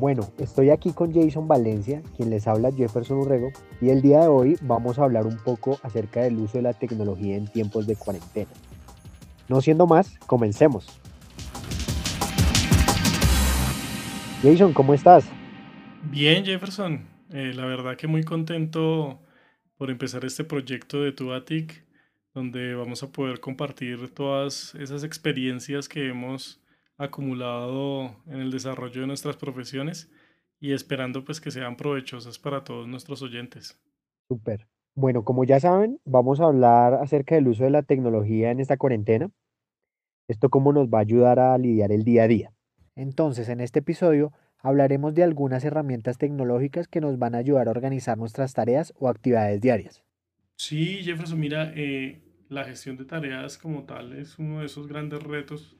Bueno, estoy aquí con Jason Valencia, quien les habla Jefferson Urrego, y el día de hoy vamos a hablar un poco acerca del uso de la tecnología en tiempos de cuarentena. No siendo más, comencemos. Jason, ¿cómo estás? Bien, Jefferson. Eh, la verdad que muy contento por empezar este proyecto de Tuatic, donde vamos a poder compartir todas esas experiencias que hemos acumulado en el desarrollo de nuestras profesiones y esperando pues que sean provechosas para todos nuestros oyentes. Súper. Bueno, como ya saben, vamos a hablar acerca del uso de la tecnología en esta cuarentena. Esto cómo nos va a ayudar a lidiar el día a día. Entonces, en este episodio hablaremos de algunas herramientas tecnológicas que nos van a ayudar a organizar nuestras tareas o actividades diarias. Sí, Jefferson, mira, eh, la gestión de tareas como tal es uno de esos grandes retos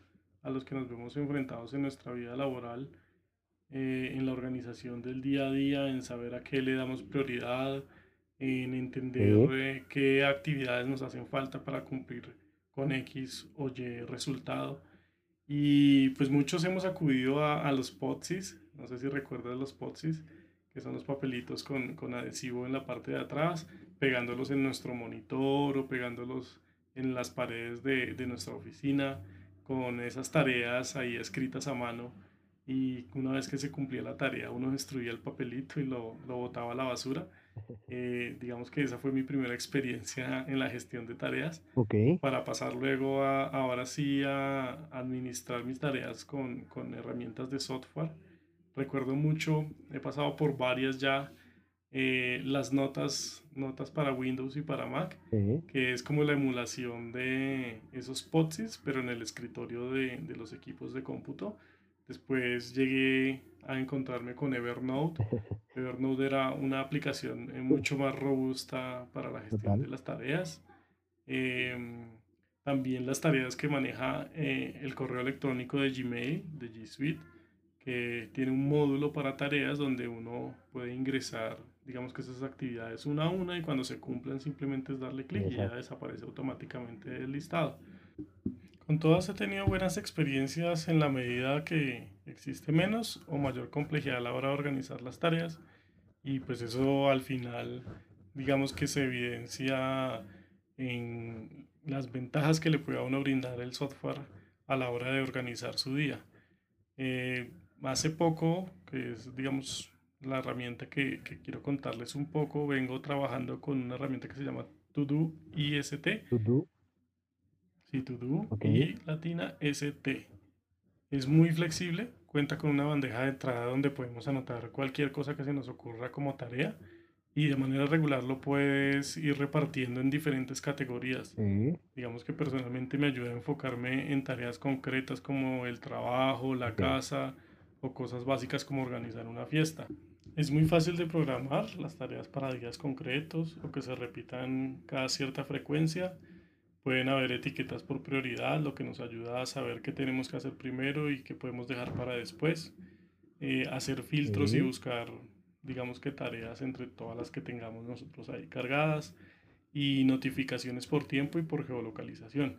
a los que nos vemos enfrentados en nuestra vida laboral, eh, en la organización del día a día, en saber a qué le damos prioridad, en entender eh, qué actividades nos hacen falta para cumplir con X o Y resultado. Y pues muchos hemos acudido a, a los POTSIS, no sé si recuerdas los POTSIS, que son los papelitos con, con adhesivo en la parte de atrás, pegándolos en nuestro monitor o pegándolos en las paredes de, de nuestra oficina con esas tareas ahí escritas a mano y una vez que se cumplía la tarea uno destruía el papelito y lo, lo botaba a la basura. Eh, digamos que esa fue mi primera experiencia en la gestión de tareas. Okay. Para pasar luego a, ahora sí a administrar mis tareas con, con herramientas de software. Recuerdo mucho, he pasado por varias ya, eh, las notas, notas para Windows y para Mac, que es como la emulación de esos POTSIS, pero en el escritorio de, de, los equipos de cómputo. Después llegué a encontrarme con Evernote. Evernote era una aplicación eh, mucho más robusta para la gestión de las tareas. Eh, también las tareas que maneja eh, el correo electrónico de Gmail, de G Suite, que tiene un módulo para tareas donde uno puede ingresar digamos que esas actividades una a una y cuando se cumplen simplemente es darle clic y ya desaparece automáticamente el listado. Con todas he tenido buenas experiencias en la medida que existe menos o mayor complejidad a la hora de organizar las tareas y pues eso al final digamos que se evidencia en las ventajas que le puede a uno brindar el software a la hora de organizar su día. Eh, hace poco, que es digamos la herramienta que, que, quiero contarles un poco. Vengo trabajando con una herramienta que se llama Todo IST. Todo. Sí, Todo. Y latina ST. Es muy flexible, cuenta con una bandeja de entrada donde podemos anotar cualquier cosa que se nos ocurra como tarea y de manera regular lo puedes ir repartiendo en diferentes categorías. Digamos que personalmente me ayuda a enfocarme en tareas concretas como el trabajo, la casa o cosas básicas como organizar una fiesta. Es muy fácil de programar las tareas para días concretos o que se repitan cada cierta frecuencia. Pueden haber etiquetas por prioridad, lo que nos ayuda a saber qué tenemos que hacer primero y qué podemos dejar para después. Eh, hacer filtros y buscar, digamos que tareas entre todas las que tengamos nosotros ahí cargadas. Y notificaciones por tiempo y por geolocalización.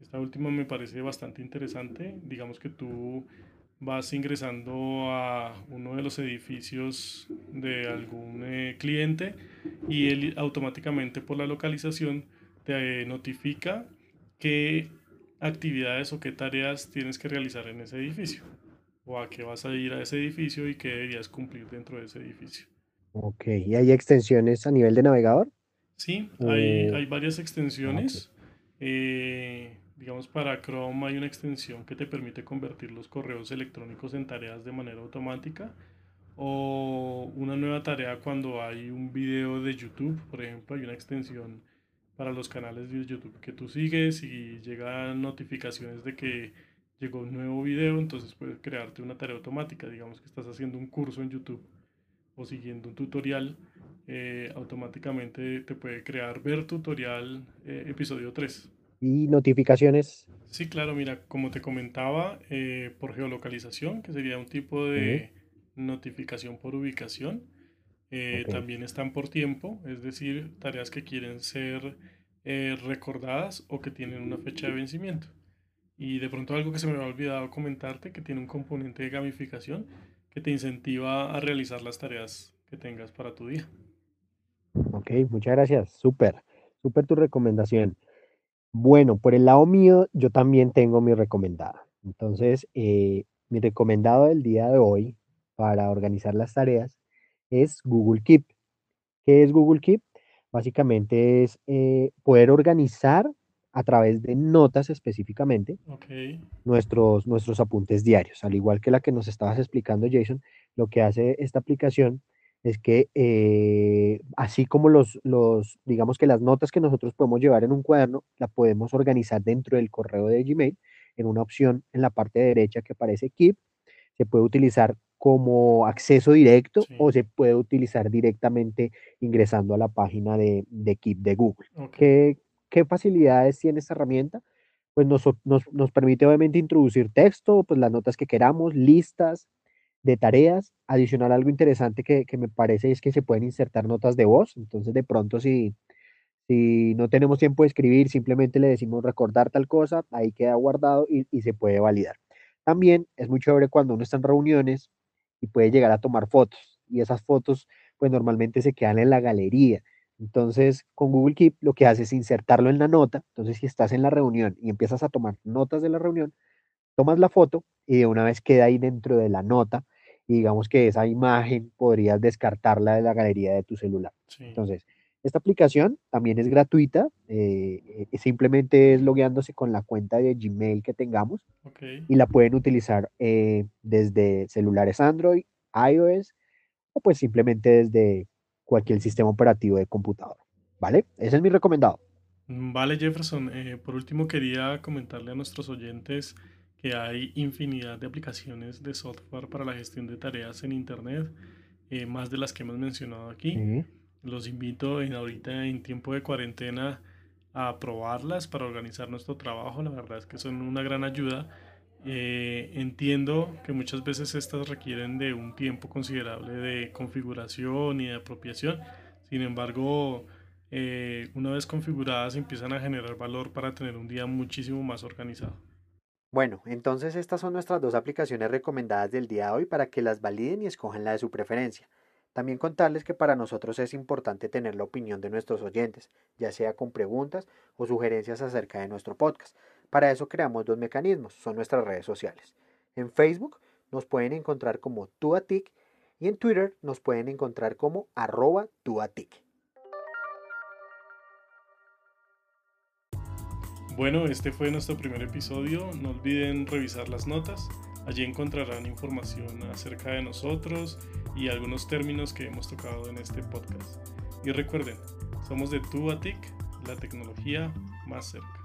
Esta última me parece bastante interesante. Digamos que tú vas ingresando a uno de los edificios de algún eh, cliente y él automáticamente por la localización te notifica qué actividades o qué tareas tienes que realizar en ese edificio o a qué vas a ir a ese edificio y qué deberías cumplir dentro de ese edificio. Ok, ¿y hay extensiones a nivel de navegador? Sí, hay, hay varias extensiones. Eh, Digamos, para Chrome hay una extensión que te permite convertir los correos electrónicos en tareas de manera automática. O una nueva tarea cuando hay un video de YouTube, por ejemplo, hay una extensión para los canales de YouTube que tú sigues y llegan notificaciones de que llegó un nuevo video, entonces puedes crearte una tarea automática. Digamos que estás haciendo un curso en YouTube o siguiendo un tutorial, eh, automáticamente te puede crear ver tutorial eh, episodio 3 y notificaciones. Sí, claro, mira, como te comentaba, eh, por geolocalización, que sería un tipo de notificación por ubicación. Eh, también están por tiempo, es decir, tareas que quieren ser eh, recordadas o que tienen una fecha de vencimiento. Y de pronto algo que se me había olvidado comentarte, que tiene un componente de gamificación, que te incentiva a realizar las tareas que tengas para tu día. Ok, muchas gracias. Súper, súper tu recomendación. Bueno, por el lado mío, yo también tengo mi recomendada. Entonces, eh, mi recomendado del día de hoy para organizar las tareas es Google Keep. ¿Qué es Google Keep? Básicamente es eh, poder organizar a través de notas específicamente nuestros, nuestros apuntes diarios. Al igual que la que nos estabas explicando, Jason, lo que hace esta aplicación es que eh, así como los, los, digamos que las notas que nosotros podemos llevar en un cuaderno, la podemos organizar dentro del correo de Gmail en una opción en la parte derecha que aparece Keep. Se puede utilizar como acceso directo o se puede utilizar directamente ingresando a la página de, de Keep de Google. ¿Qué, qué facilidades tiene esta herramienta? Pues nos, nos, nos permite obviamente introducir texto, pues las notas que queramos, listas de tareas. Adicional, algo interesante que, que me parece es que se pueden insertar notas de voz. Entonces, de pronto, si, si no tenemos tiempo de escribir, simplemente le decimos recordar tal cosa, ahí queda guardado y, y se puede validar. También es muy chévere cuando uno está en reuniones y puede llegar a tomar fotos. Y esas fotos, pues normalmente se quedan en la galería. Entonces, con Google Keep lo que hace es insertarlo en la nota. Entonces, si estás en la reunión y empiezas a tomar notas de la reunión, tomas la foto y de una vez queda ahí dentro de la nota y digamos que esa imagen podrías descartarla de la galería de tu celular. sí, Entonces, esta aplicación también es gratuita, eh, eh, simplemente es logueándose con la cuenta de Gmail que tengamos ok. y la pueden utilizar eh, desde celulares Android, iOS o pues simplemente desde cualquier sistema operativo de computador. ¿Vale? Ese es mi recomendado. Mm, Vale, Jefferson. eh, por último, quería comentarle a nuestros oyentes que hay infinidad de aplicaciones de software para la gestión de tareas en Internet, eh, más de las que hemos mencionado aquí. Sí. Los invito en ahorita en tiempo de cuarentena a probarlas para organizar nuestro trabajo. La verdad es que son una gran ayuda. Eh, entiendo que muchas veces estas requieren de un tiempo considerable de configuración y de apropiación. Sin embargo, eh, una vez configuradas empiezan a generar valor para tener un día muchísimo más organizado. Bueno, entonces estas son nuestras dos aplicaciones recomendadas del día de hoy para que las validen y escojan la de su preferencia. También contarles que para nosotros es importante tener la opinión de nuestros oyentes, ya sea con preguntas o sugerencias acerca de nuestro podcast. Para eso creamos dos mecanismos, son nuestras redes sociales. En Facebook nos pueden encontrar como Tuatic y en Twitter nos pueden encontrar como arroba Tuatic. Bueno, este fue nuestro primer episodio. No olviden revisar las notas. Allí encontrarán información acerca de nosotros y algunos términos que hemos tocado en este podcast. Y recuerden, somos de Tuatic, la tecnología más cerca.